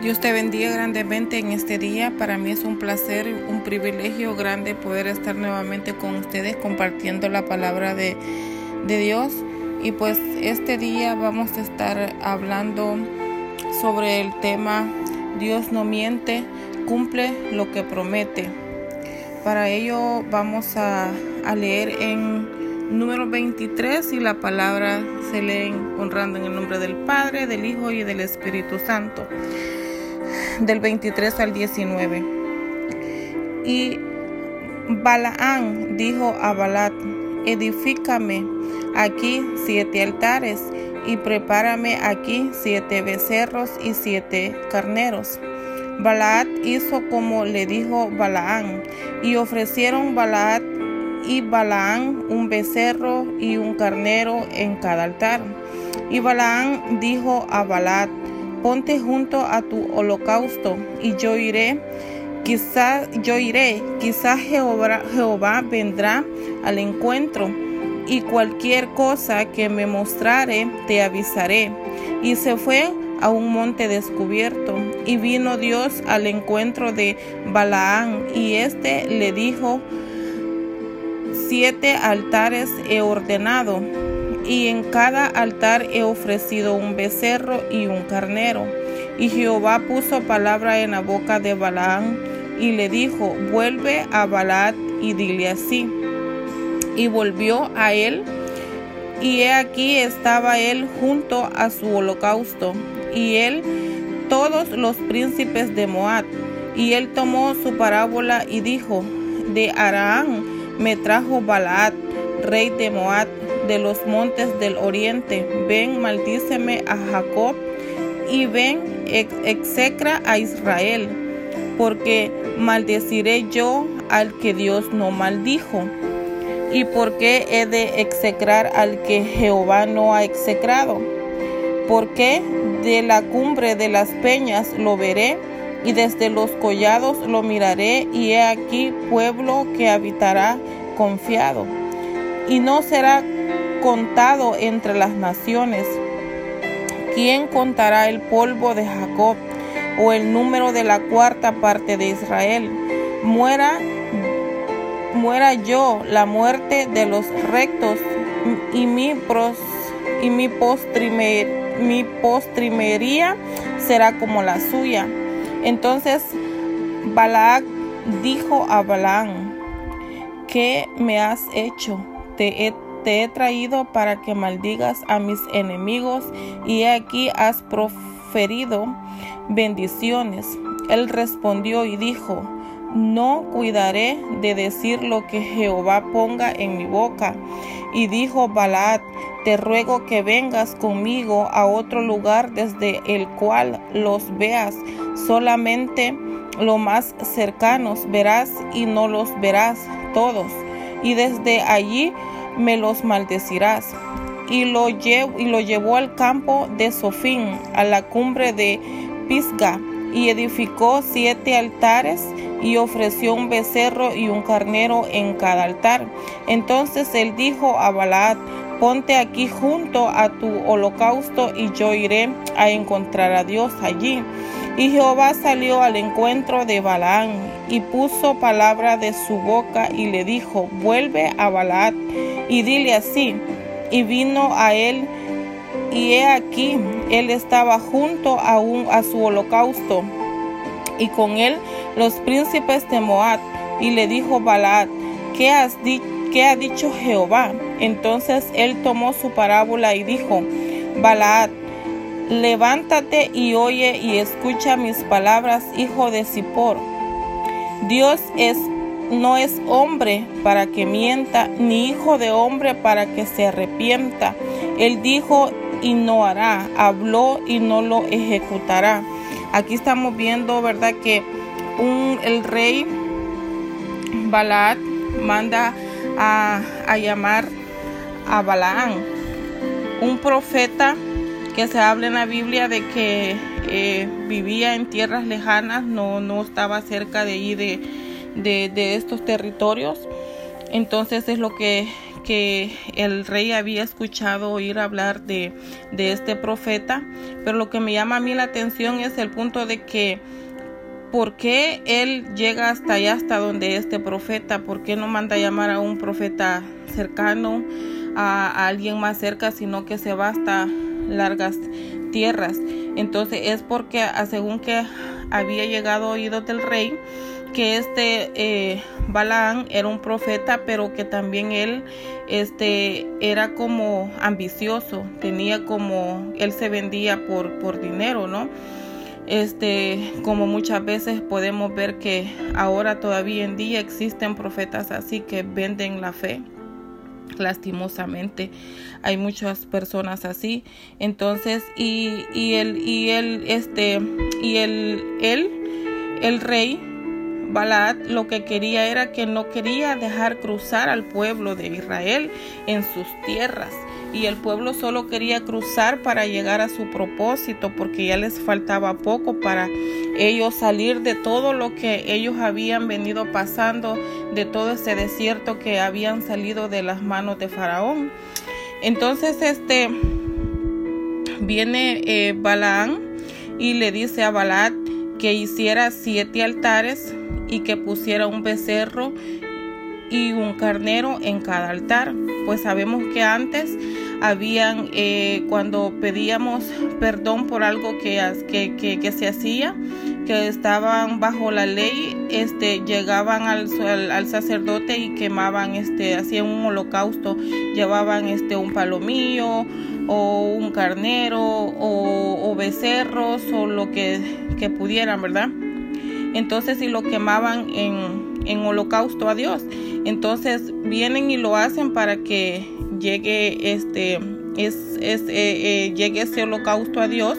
Dios te bendiga grandemente en este día. Para mí es un placer, un privilegio grande poder estar nuevamente con ustedes compartiendo la palabra de, de Dios. Y pues este día vamos a estar hablando sobre el tema Dios no miente, cumple lo que promete. Para ello vamos a, a leer en número 23 y la palabra se lee honrando en el nombre del Padre, del Hijo y del Espíritu Santo del 23 al 19. Y Balaán dijo a Balat, edifícame aquí siete altares y prepárame aquí siete becerros y siete carneros. Balaat hizo como le dijo Balaán, y ofrecieron Balaat y Balaán un becerro y un carnero en cada altar. Y Balaán dijo a Balaat, ponte junto a tu holocausto y yo iré. Quizás yo iré, quizás Jehová, Jehová vendrá al encuentro y cualquier cosa que me mostrare te avisaré. Y se fue a un monte descubierto y vino Dios al encuentro de Balaán y éste le dijo, siete altares he ordenado y en cada altar he ofrecido un becerro y un carnero. Y Jehová puso palabra en la boca de Balaam y le dijo, vuelve a Balaad y dile así. Y volvió a él, y he aquí estaba él junto a su holocausto, y él todos los príncipes de Moab. Y él tomó su parábola y dijo, de Araán me trajo Balaad, rey de Moab, de los montes del oriente. Ven, maldíceme a Jacob y ven, execra a Israel, porque maldeciré yo al que Dios no maldijo. ¿Y por qué he de execrar al que Jehová no ha execrado? Porque de la cumbre de las peñas lo veré y desde los collados lo miraré y he aquí pueblo que habitará confiado y no será contado entre las naciones. ¿Quién contará el polvo de Jacob o el número de la cuarta parte de Israel? Muera, muera yo la muerte de los rectos y mi, pros, y mi, mi postrimería será como la suya. Entonces Balac dijo a Balaam, ¿qué me has hecho? Te he te he traído para que maldigas a mis enemigos y aquí has proferido bendiciones. Él respondió y dijo, no cuidaré de decir lo que Jehová ponga en mi boca. Y dijo Balaad, te ruego que vengas conmigo a otro lugar desde el cual los veas, solamente lo más cercanos verás y no los verás todos. Y desde allí me los maldecirás. Y lo, llevó al campo de Sofín, a la cumbre de Pisga, y edificó siete altares y ofreció un becerro y un carnero en cada altar. Entonces él dijo a Balaad, ponte aquí junto a tu holocausto y yo iré a encontrar a Dios allí. Y Jehová salió al encuentro de Balaán y puso palabra de su boca y le dijo, vuelve a Balaad y dile así. Y vino a él y he aquí, él estaba junto a, un, a su holocausto y con él los príncipes de Moab. Y le dijo Balaad, ¿qué, has ¿qué ha dicho Jehová? Entonces él tomó su parábola y dijo, Balaad, levántate y oye y escucha mis palabras, hijo de Zippor. Dios es no es hombre para que mienta, ni hijo de hombre para que se arrepienta. Él dijo y no hará, habló y no lo ejecutará. Aquí estamos viendo, ¿verdad? Que un, el rey Balaad manda a, llamar a Balaán, un profeta que se habla en la Biblia de que eh, vivía en tierras lejanas, no, no estaba cerca de ahí de, de, estos territorios. Entonces es lo que, que el rey había escuchado oír hablar de, de este profeta, pero lo que me llama a mí la atención es el punto de que ¿Por qué él llega hasta allá, hasta donde este profeta? ¿Por qué no manda a llamar a un profeta cercano, a, alguien más cerca, sino que se va hasta largas tierras? Entonces es porque según que había llegado oídos del rey, que este eh, Balaán era un profeta, pero que también él este, era como ambicioso, tenía como, él se vendía por, por dinero, ¿no? Este, como muchas veces podemos ver que ahora todavía en día existen profetas así que venden la fe. Lastimosamente hay muchas personas así. Entonces, y, y el, y el, este, y el, él, el rey, Balad lo que quería era que no quería dejar cruzar al pueblo de Israel en sus tierras y el pueblo solo quería cruzar para llegar a su propósito porque ya les faltaba poco para ellos salir de todo lo que ellos habían venido pasando, de todo ese desierto que habían salido de las manos de Faraón. Entonces este viene eh, Balaán y le dice a Balad que hiciera siete altares y que pusiera un becerro y un carnero en cada altar. Pues sabemos que antes habían, eh, cuando pedíamos perdón por algo que, que, que, se hacía, que estaban bajo la ley, este, llegaban al, al, sacerdote y quemaban, este, hacían un holocausto, llevaban este, un palomillo o un carnero o, o becerros o lo que, que pudieran, ¿verdad? Entonces, si lo quemaban en, en holocausto a Dios. Entonces vienen y lo hacen para que llegue este es, es eh, eh, llegue ese holocausto a Dios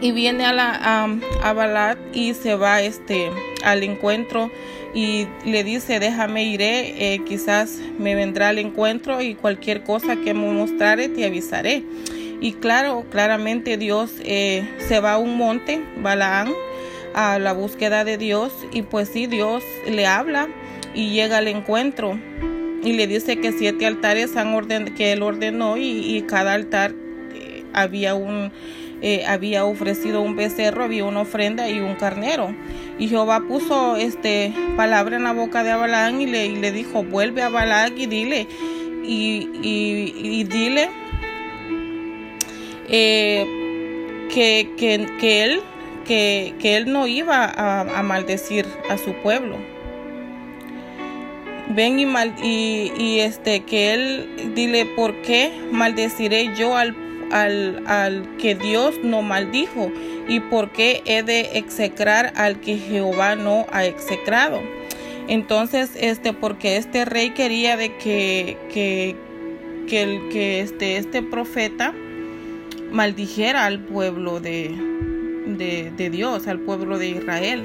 y viene a la a, Balad y se va este al encuentro y le dice déjame iré eh, quizás me vendrá al encuentro y cualquier cosa que me mostrare te avisaré y claro claramente Dios se va a un monte Balaán a la búsqueda de Dios y pues sí, Dios le habla y llega al encuentro y le dice que siete altares han orden que él ordenó y, cada altar eh, había un eh, había ofrecido un becerro, había una ofrenda y un carnero. Y Jehová puso este palabra en la boca de Abalán y le, le dijo, vuelve a Balak y dile, y, y, dile eh, que, que, que él que, él no iba a, maldecir a su pueblo. Ven y, mal, y, este que él dile por qué maldeciré yo al, al, al, que Dios no maldijo y por qué he de execrar al que Jehová no ha execrado. Entonces, este, porque este rey quería de que, que, que, el, que este, este profeta maldijera al pueblo de, de, Dios, al pueblo de Israel.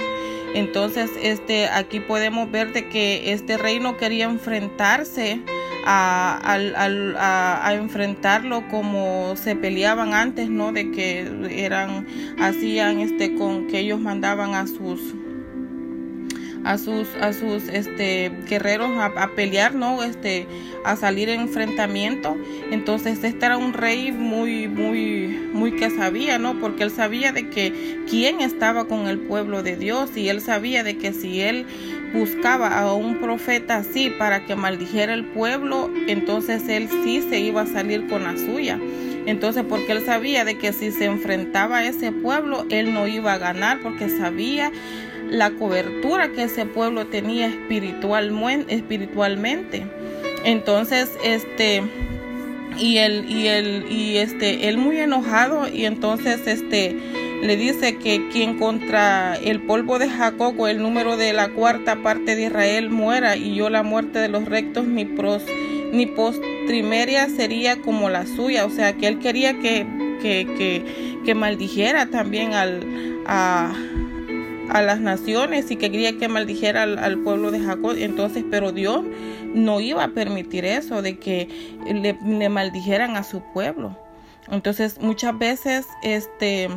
Entonces, este, aquí podemos ver de que este reino quería enfrentarse a, a, a, enfrentarlo como se peleaban antes, ¿no? De que eran, hacían este, con que ellos mandaban a sus a sus a sus este guerreros a, pelear no este a salir en enfrentamiento. Entonces este era un rey muy muy muy que sabía no porque él sabía de que quién estaba con el pueblo de Dios y él sabía de que si él buscaba a un profeta así para que maldijera el pueblo entonces él sí se iba a salir con la suya. Entonces, porque él sabía de que si se enfrentaba a ese pueblo, él no iba a ganar, porque sabía la cobertura que ese pueblo tenía espiritualmente. Entonces, este y él y él y este él muy enojado y entonces este le dice que quien contra el polvo de Jacob o el número de la cuarta parte de Israel muera y yo la muerte de los rectos mi pros ni postrimeria sería como la suya, o sea que él quería que que, que, que maldijera también al a, a las naciones y que quería que maldijera al, pueblo de Jacob. Entonces, pero Dios no iba a permitir eso, de que le, maldijeran a su pueblo. Entonces, muchas veces, este,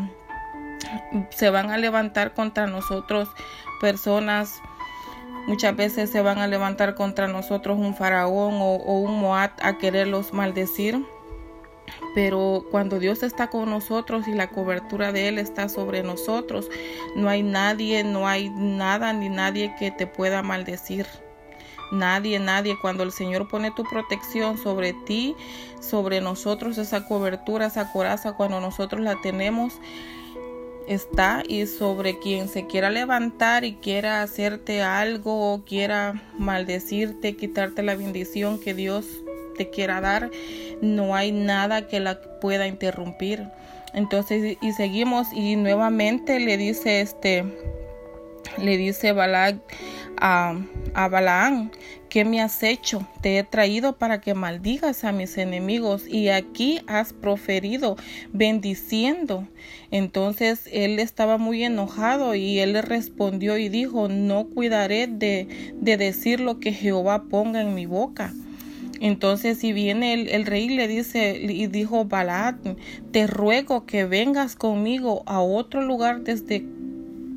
se van a levantar contra nosotros personas Muchas veces se van a levantar contra nosotros un faraón o, o un Moab a quererlos maldecir. Pero cuando Dios está con nosotros y la cobertura de Él está sobre nosotros, no hay nadie, no hay nada ni nadie que te pueda maldecir. Nadie, nadie. Cuando el Señor pone tu protección sobre ti, sobre nosotros, esa cobertura, esa coraza, cuando nosotros la tenemos, está y sobre quien se quiera levantar y quiera hacerte algo o quiera maldecirte, quitarte la bendición que Dios te quiera dar, no hay nada que la pueda interrumpir. Entonces, y seguimos y nuevamente le dice este, le dice Balak a, a Balaán, ¿qué me has hecho? Te he traído para que maldigas a mis enemigos y aquí has proferido bendiciendo. Entonces él estaba muy enojado y él le respondió y dijo, no cuidaré de, de decir lo que Jehová ponga en mi boca. Entonces, si viene el, rey le dice y dijo Balad, te ruego que vengas conmigo a otro lugar desde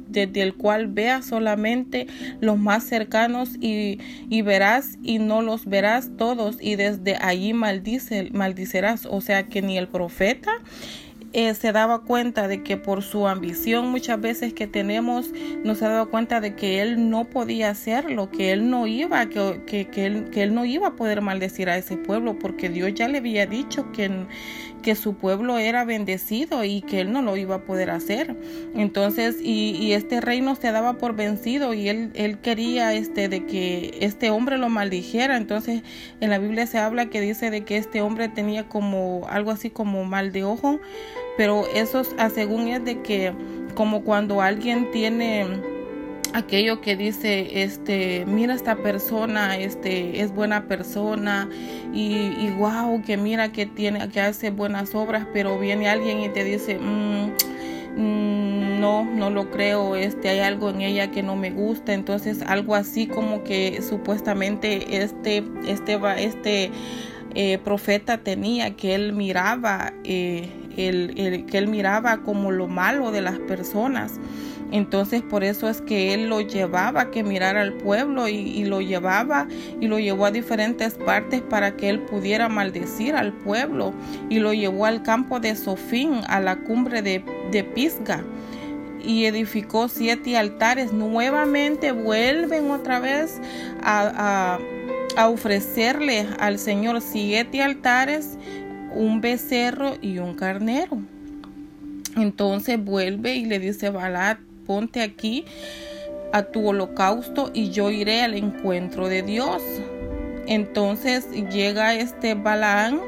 desde el cual veas solamente los más cercanos y, y, verás y no los verás todos y desde allí maldice, maldicerás. O sea que ni el profeta eh, se daba cuenta de que por su ambición muchas veces que tenemos, nos ha dado cuenta de que él no podía hacerlo, que él no iba, que, que, que, él, que él no iba a poder maldecir a ese pueblo, porque Dios ya le había dicho que, que su pueblo era bendecido y que él no lo iba a poder hacer. Entonces, y, y este reino se daba por vencido y él, él quería este, de que este hombre lo maldijera. Entonces, en la Biblia se habla que dice de que este hombre tenía como algo así como mal de ojo pero eso según es de que como cuando alguien tiene aquello que dice este mira esta persona este es buena persona y, wow que mira que tiene que hace buenas obras pero viene alguien y te dice mm, mm, no no lo creo este hay algo en ella que no me gusta entonces algo así como que supuestamente este este este eh, profeta tenía que él miraba eh, que él miraba como lo malo de las personas. Entonces por eso es que él lo llevaba a que mirara al pueblo y, lo llevaba y lo llevó a diferentes partes para que él pudiera maldecir al pueblo y lo llevó al campo de Sofín, a la cumbre de, Pisga y edificó siete altares. Nuevamente vuelven otra vez a, a, a ofrecerle al Señor siete altares un becerro y un carnero. Entonces vuelve y le dice Balad, ponte aquí a tu holocausto y yo iré al encuentro de Dios. Entonces llega este Balaán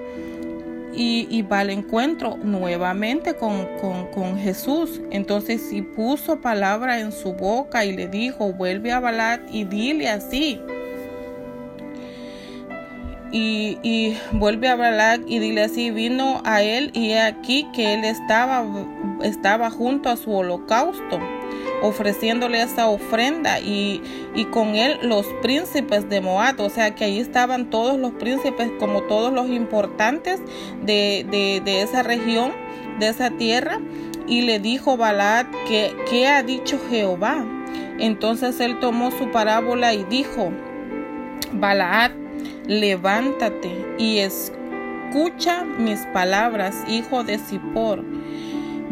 y, va al encuentro nuevamente con, con, con, Jesús. Entonces si puso palabra en su boca y le dijo, vuelve a Balad y dile así y, vuelve a Balak y dile así, vino a él y he aquí que él estaba, estaba junto a su holocausto ofreciéndole esa ofrenda y, y, con él los príncipes de Moab, o sea que ahí estaban todos los príncipes como todos los importantes de, de, esa región, de esa tierra, y le dijo Balad que, ¿qué ha dicho Jehová? Entonces él tomó su parábola y dijo, Balaad levántate y escucha mis palabras, hijo de Zippor.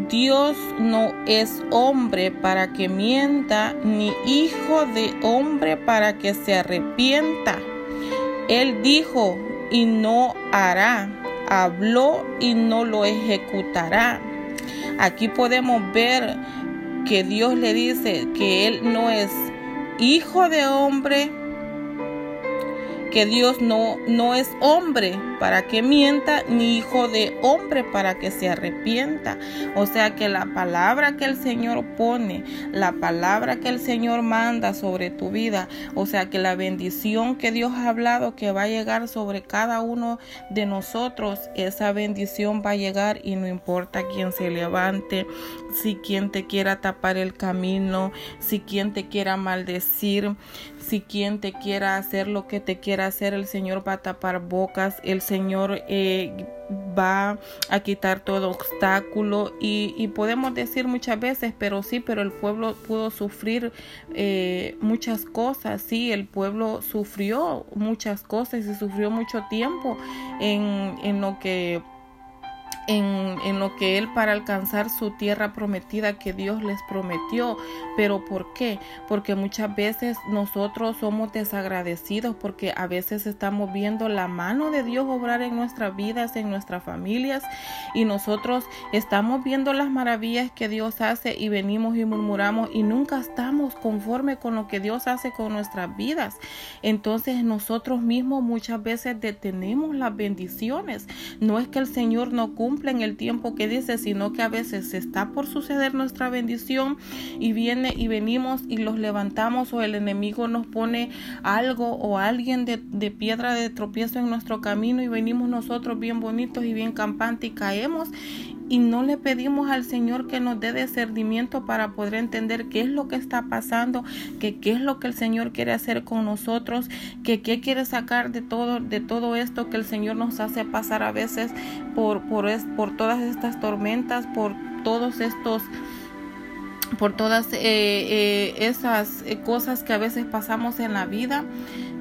Dios no es hombre para que mienta, ni hijo de hombre para que se arrepienta. Él dijo y no hará, habló y no lo ejecutará. Aquí podemos ver que Dios le dice que Él no es hijo de hombre que Dios no, no es hombre para que mienta, ni hijo de hombre para que se arrepienta. O sea que la palabra que el Señor pone, la palabra que el Señor manda sobre tu vida, o sea que la bendición que Dios ha hablado que va a llegar sobre cada uno de nosotros, esa bendición va a llegar y no importa quién se levante, si quien te quiera tapar el camino, si quien te quiera maldecir, si quien te quiera hacer lo que te quiera hacer, el Señor va a tapar bocas, el Señor eh, va a quitar todo obstáculo y, podemos decir muchas veces, pero sí, pero el pueblo pudo sufrir eh, muchas cosas, sí, el pueblo sufrió muchas cosas y sufrió mucho tiempo en, en lo que en, en, lo que Él para alcanzar su tierra prometida que Dios les prometió. Pero ¿por qué? Porque muchas veces nosotros somos desagradecidos porque a veces estamos viendo la mano de Dios obrar en nuestras vidas, en nuestras familias y nosotros estamos viendo las maravillas que Dios hace y venimos y murmuramos y nunca estamos conforme con lo que Dios hace con nuestras vidas. Entonces nosotros mismos muchas veces detenemos las bendiciones. No es que el Señor no cumpla en el tiempo que dice, sino que a veces está por suceder nuestra bendición y viene y venimos y los levantamos o el enemigo nos pone algo o alguien de, de piedra de tropiezo en nuestro camino y venimos nosotros bien bonitos y bien campantes y caemos y no le pedimos al Señor que nos dé discernimiento para poder entender qué es lo que está pasando, que qué es lo que el Señor quiere hacer con nosotros, que qué quiere sacar de todo de todo esto que el Señor nos hace pasar a veces por por, por todas estas tormentas, por todos estos por todas eh, eh, esas eh, cosas que a veces pasamos en la vida.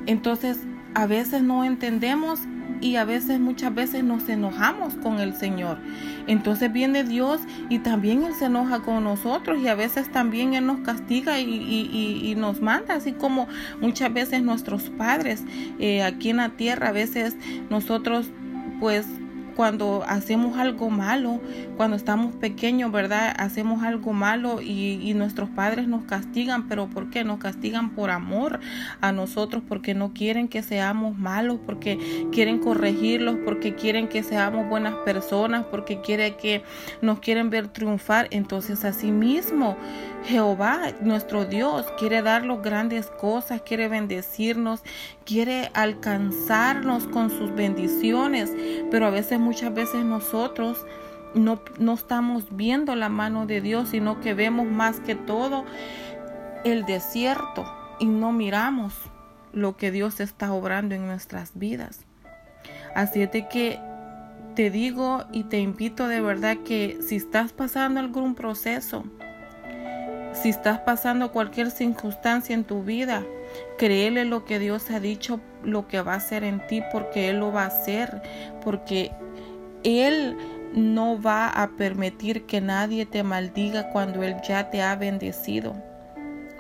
Entonces, a veces no entendemos y a veces, muchas veces nos enojamos con el Señor. Entonces viene Dios y también Él se enoja con nosotros y a veces también Él nos castiga y, nos manda, así como muchas veces nuestros padres eh, aquí en la tierra, a veces nosotros pues cuando hacemos algo malo, cuando estamos pequeños, ¿verdad? Hacemos algo malo y, nuestros padres nos castigan, pero ¿por qué? Nos castigan por amor a nosotros, porque no quieren que seamos malos, porque quieren corregirlos, porque quieren que seamos buenas personas, porque quieren que nos quieren ver triunfar. Entonces, así mismo, Jehová, nuestro Dios, quiere darnos grandes cosas, quiere bendecirnos, quiere alcanzarnos con sus bendiciones, pero a veces, muchas veces nosotros no, no estamos viendo la mano de Dios, sino que vemos más que todo el desierto y no miramos lo que Dios está obrando en nuestras vidas. Así es de que te digo y te invito de verdad que si estás pasando algún proceso, si estás pasando cualquier circunstancia en tu vida, créele lo que Dios ha dicho, lo que va a hacer en ti, porque Él lo va a hacer, porque Él no va a permitir que nadie te maldiga cuando Él ya te ha bendecido,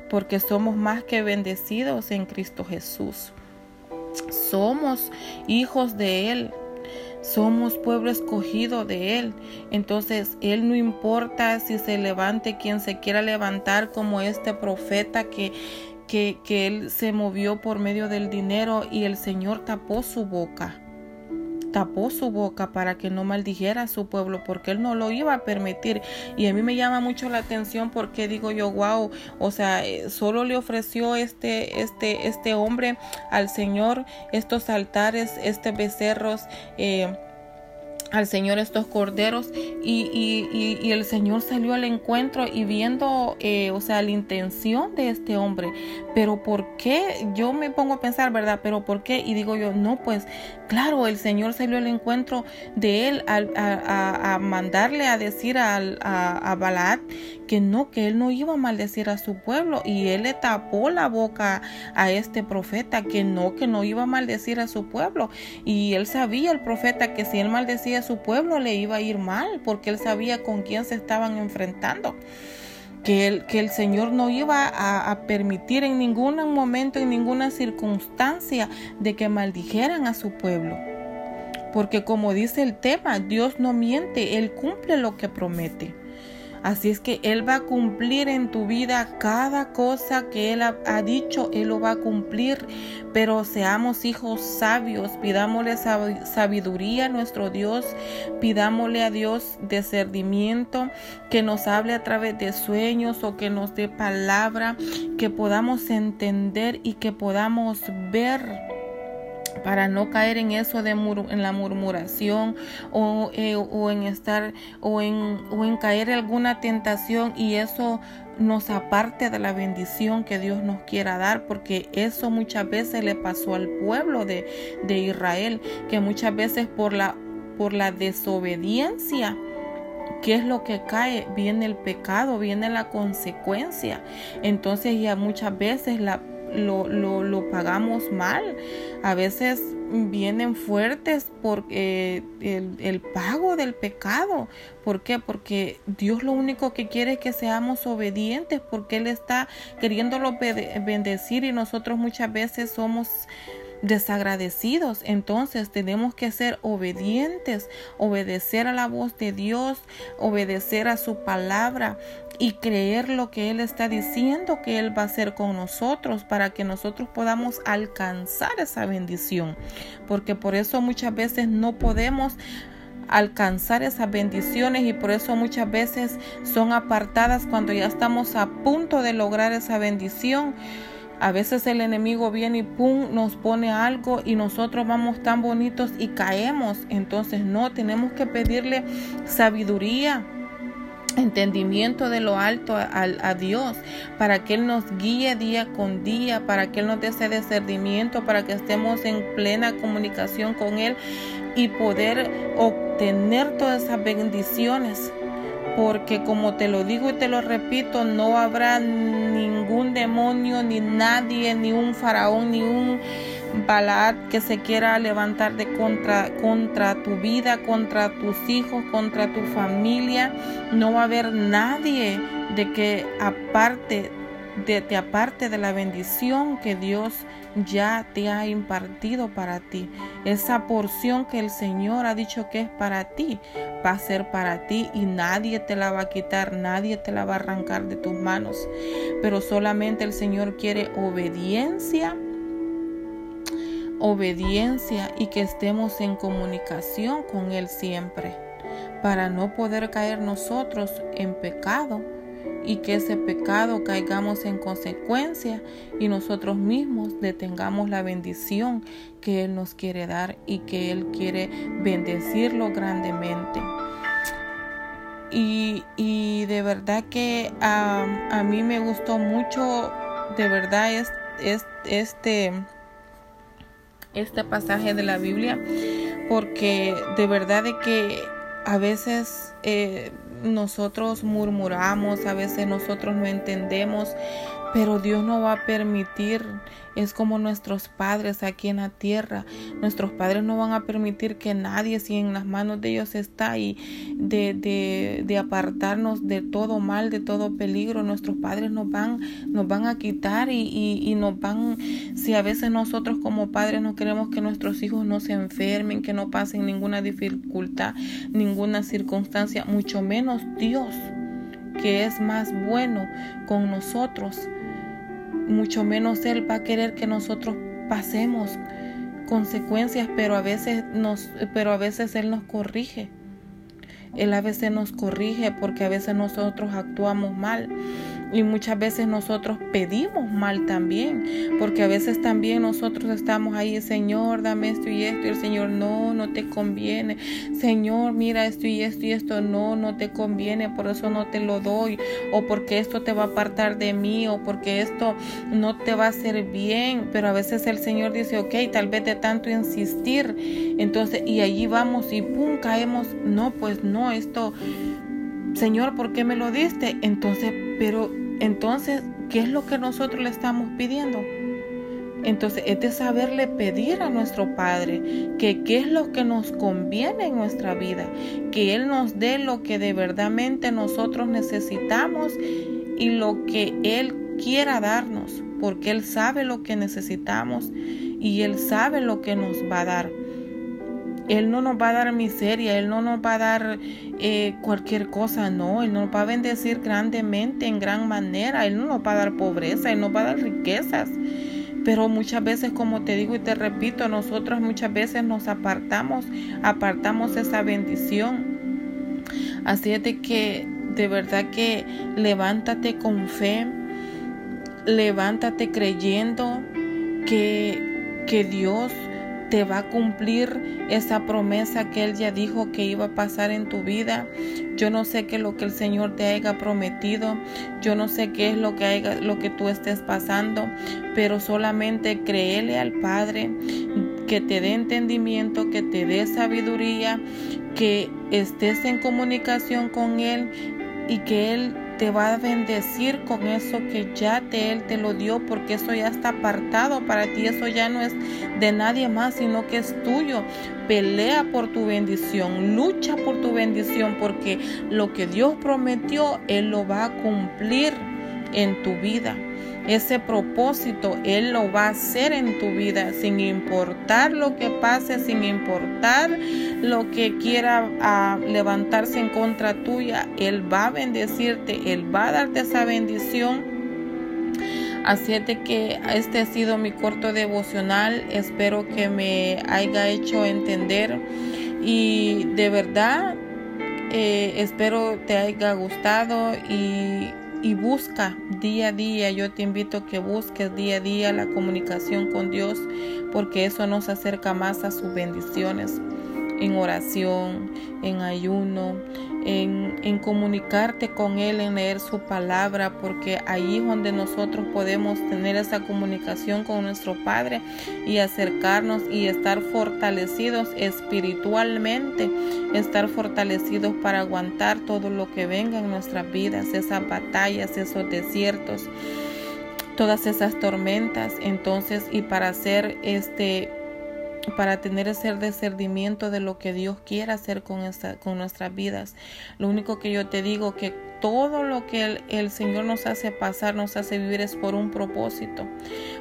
porque somos más que bendecidos en Cristo Jesús. Somos hijos de Él. Somos pueblo escogido de Él. Entonces, Él no importa si se levante quien se quiera levantar como este profeta que, que, que Él se movió por medio del dinero y el Señor tapó su boca tapó su boca para que no maldijera a su pueblo porque él no lo iba a permitir. Y a mí me llama mucho la atención porque digo yo wow o sea eh, solo le ofreció este este este hombre al señor estos altares este becerros eh, al Señor estos corderos y, y, y, el Señor salió al encuentro y viendo, eh, o sea, la intención de este hombre. Pero ¿por qué? Yo me pongo a pensar, ¿verdad? Pero ¿por qué? Y digo yo, no, pues claro, el Señor salió al encuentro de él a, a, mandarle a decir a, a, a que no, que él no iba a maldecir a su pueblo y él le tapó la boca a este profeta que no, que no iba a maldecir a su pueblo y él sabía el profeta que si él maldecía a su pueblo le iba a ir mal porque él sabía con quién se estaban enfrentando. Que el, que el Señor no iba a, a, permitir en ningún momento, en ninguna circunstancia, de que maldijeran a su pueblo. Porque como dice el tema, Dios no miente, Él cumple lo que promete. Así es que Él va a cumplir en tu vida cada cosa que Él ha, dicho, Él lo va a cumplir. Pero seamos hijos sabios, pidámosle sabiduría a nuestro Dios, pidámosle a Dios discernimiento, que nos hable a través de sueños o que nos dé palabra, que podamos entender y que podamos ver para no caer en eso de en la murmuración o, eh, o, en estar o en, o en caer en alguna tentación y eso nos aparte de la bendición que Dios nos quiera dar, porque eso muchas veces le pasó al pueblo de, de Israel, que muchas veces por la, por la desobediencia, ¿Qué es lo que cae? Viene el pecado, viene la consecuencia. Entonces ya muchas veces la, lo, lo, lo pagamos mal. A veces vienen fuertes por eh, el, pago del pecado. ¿Por qué? Porque Dios lo único que quiere es que seamos obedientes porque Él está queriéndolo bendecir y nosotros muchas veces somos desagradecidos. Entonces tenemos que ser obedientes, obedecer a la voz de Dios, obedecer a su palabra y creer lo que Él está diciendo que Él va a hacer con nosotros para que nosotros podamos alcanzar esa bendición. Porque por eso muchas veces no podemos alcanzar esas bendiciones y por eso muchas veces son apartadas cuando ya estamos a punto de lograr esa bendición a veces el enemigo viene y pum, nos pone algo y nosotros vamos tan bonitos y caemos. Entonces no, tenemos que pedirle sabiduría, entendimiento de lo alto a, Dios, para que Él nos guíe día con día, para que Él nos dé ese discernimiento, para que estemos en plena comunicación con Él y poder obtener todas esas bendiciones. Porque como te lo digo y te lo repito, no habrá ningún demonio, ni nadie, ni un faraón, ni un Balad que se quiera levantar de contra, contra tu vida, contra tus hijos, contra tu familia. No va a haber nadie de que aparte de, te aparte de la bendición que Dios ya te ha impartido para ti. Esa porción que el Señor ha dicho que es para ti, va a ser para ti y nadie te la va a quitar, nadie te la va a arrancar de tus manos. Pero solamente el Señor quiere obediencia obediencia y que estemos en comunicación con Él siempre, para no poder caer nosotros en pecado y que ese pecado caigamos en consecuencia y nosotros mismos detengamos la bendición que Él nos quiere dar y que Él quiere bendecirlo grandemente. Y, y de verdad que a mí me gustó mucho, de verdad, es, este, este pasaje de la Biblia, porque de verdad de que a veces eh, nosotros murmuramos, a veces nosotros no entendemos, pero Dios no va a permitir, es como nuestros padres aquí en la tierra, nuestros padres no van a permitir que nadie, si en las manos de ellos está y de, de, de apartarnos de todo mal, de todo peligro, nuestros padres nos van, nos van a quitar y, y, y nos van, si a veces nosotros como padres no queremos que nuestros hijos no se enfermen, que no pasen ninguna dificultad, ninguna circunstancia, mucho menos Dios que es más bueno con nosotros mucho menos Él va a querer que nosotros pasemos consecuencias, pero a veces nos, pero a veces Él nos corrige. Él a veces nos corrige porque a veces nosotros actuamos mal. Y muchas veces nosotros pedimos mal también, porque a veces también nosotros estamos ahí, Señor, dame esto y esto, y el Señor, no, no te conviene. Señor, mira esto y esto y esto, no, no te conviene, por eso no te lo doy, o porque esto te va a apartar de mí, o porque esto no te va a hacer bien. Pero a veces el Señor dice, ok, tal vez de tanto insistir, entonces, y allí vamos y pum, caemos, no, pues no, esto Señor, ¿por qué me lo diste? Entonces, pero entonces, ¿qué es lo que nosotros le estamos pidiendo? Entonces, es de saberle pedir a nuestro Padre que qué es lo que nos conviene en nuestra vida, que Él nos dé lo que de verdadmente nosotros necesitamos y lo que Él quiera darnos, porque Él sabe lo que necesitamos y Él sabe lo que nos va a dar. Él no nos va a dar miseria, Él no nos va a dar eh, cualquier cosa, no, Él nos va a bendecir grandemente, en gran manera, Él no nos va a dar pobreza, Él nos va a dar riquezas. Pero muchas veces, como te digo y te repito, nosotros muchas veces nos apartamos, apartamos esa bendición. Así es de que de verdad que levántate con fe, levántate creyendo que, que Dios te va a cumplir esa promesa que Él ya dijo que iba a pasar en tu vida. Yo no sé qué es lo que el Señor te haya prometido. Yo no sé qué es lo que, lo que tú estés pasando. Pero solamente créele al Padre que te dé entendimiento, que te dé sabiduría, que estés en comunicación con Él y que Él te va a bendecir con eso que ya te, Él te lo dio, porque eso ya está apartado para ti, eso ya no es de nadie más, sino que es tuyo. Pelea por tu bendición, lucha por tu bendición, porque lo que Dios prometió, Él lo va a cumplir en tu vida ese propósito Él lo va a hacer en tu vida sin importar lo que pase, sin importar lo que quiera ah, levantarse en contra tuya. Él va a bendecirte, Él va a darte esa bendición. Así es de que este ha sido mi corto devocional. Espero que me haya hecho entender y de verdad eh, espero te haya gustado y y busca día a día. Yo te invito a que busques día a día la comunicación con Dios porque eso nos acerca más a sus bendiciones en oración, en ayuno, en, comunicarte con Él, en leer su palabra, porque ahí es donde nosotros podemos tener esa comunicación con nuestro Padre y acercarnos y estar fortalecidos espiritualmente, estar fortalecidos para aguantar todo lo que venga en nuestras vidas, esas batallas, esos desiertos todas esas tormentas. Entonces y para hacer este para tener ese discernimiento de lo que Dios quiere hacer con, esta, con nuestras vidas. Lo único que yo te digo que todo lo que el, el, Señor nos hace pasar, nos hace vivir es por un propósito,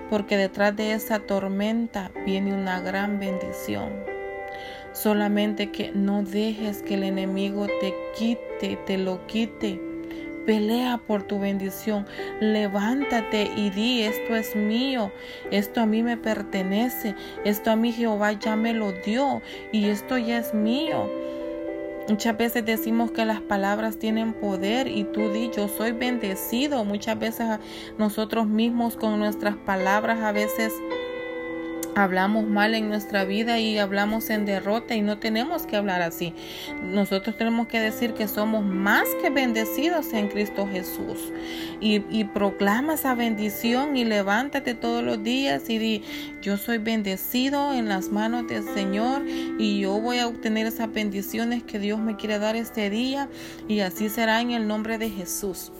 porque detrás de esa tormenta viene una gran bendición. Solamente que no dejes que el enemigo te quite, te lo quite Pelea por tu bendición. Levántate y di, esto es mío, esto a mí me pertenece, esto a mí Jehová ya me lo dio y esto ya es mío. Muchas veces decimos que las palabras tienen poder y tú di, yo soy bendecido. Muchas veces nosotros mismos con nuestras palabras a veces hablamos mal en nuestra vida y hablamos en derrota y no tenemos que hablar así. Nosotros tenemos que decir que somos más que bendecidos en Cristo Jesús. Y, y proclama esa bendición y levántate todos los días y di, yo soy bendecido en las manos del Señor y yo voy a obtener esas bendiciones que Dios me quiere dar este día y así será en el nombre de Jesús.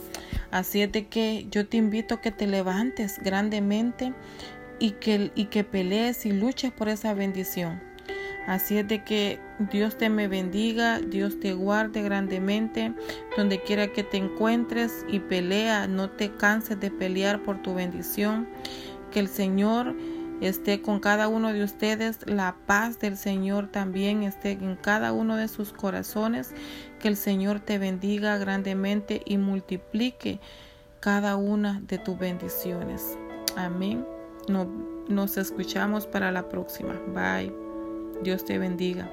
Así es de que yo te invito a que te levantes grandemente y que, y que pelees y luches por esa bendición. Así es de que Dios te me bendiga, Dios te guarde grandemente, donde quiera que te encuentres y pelea, no te canses de pelear por tu bendición. Que el Señor esté con cada uno de ustedes, la paz del Señor también esté en cada uno de sus corazones, que el Señor te bendiga grandemente y multiplique cada una de tus bendiciones. Amén. No, nos escuchamos para la próxima. Bye. Dios te bendiga.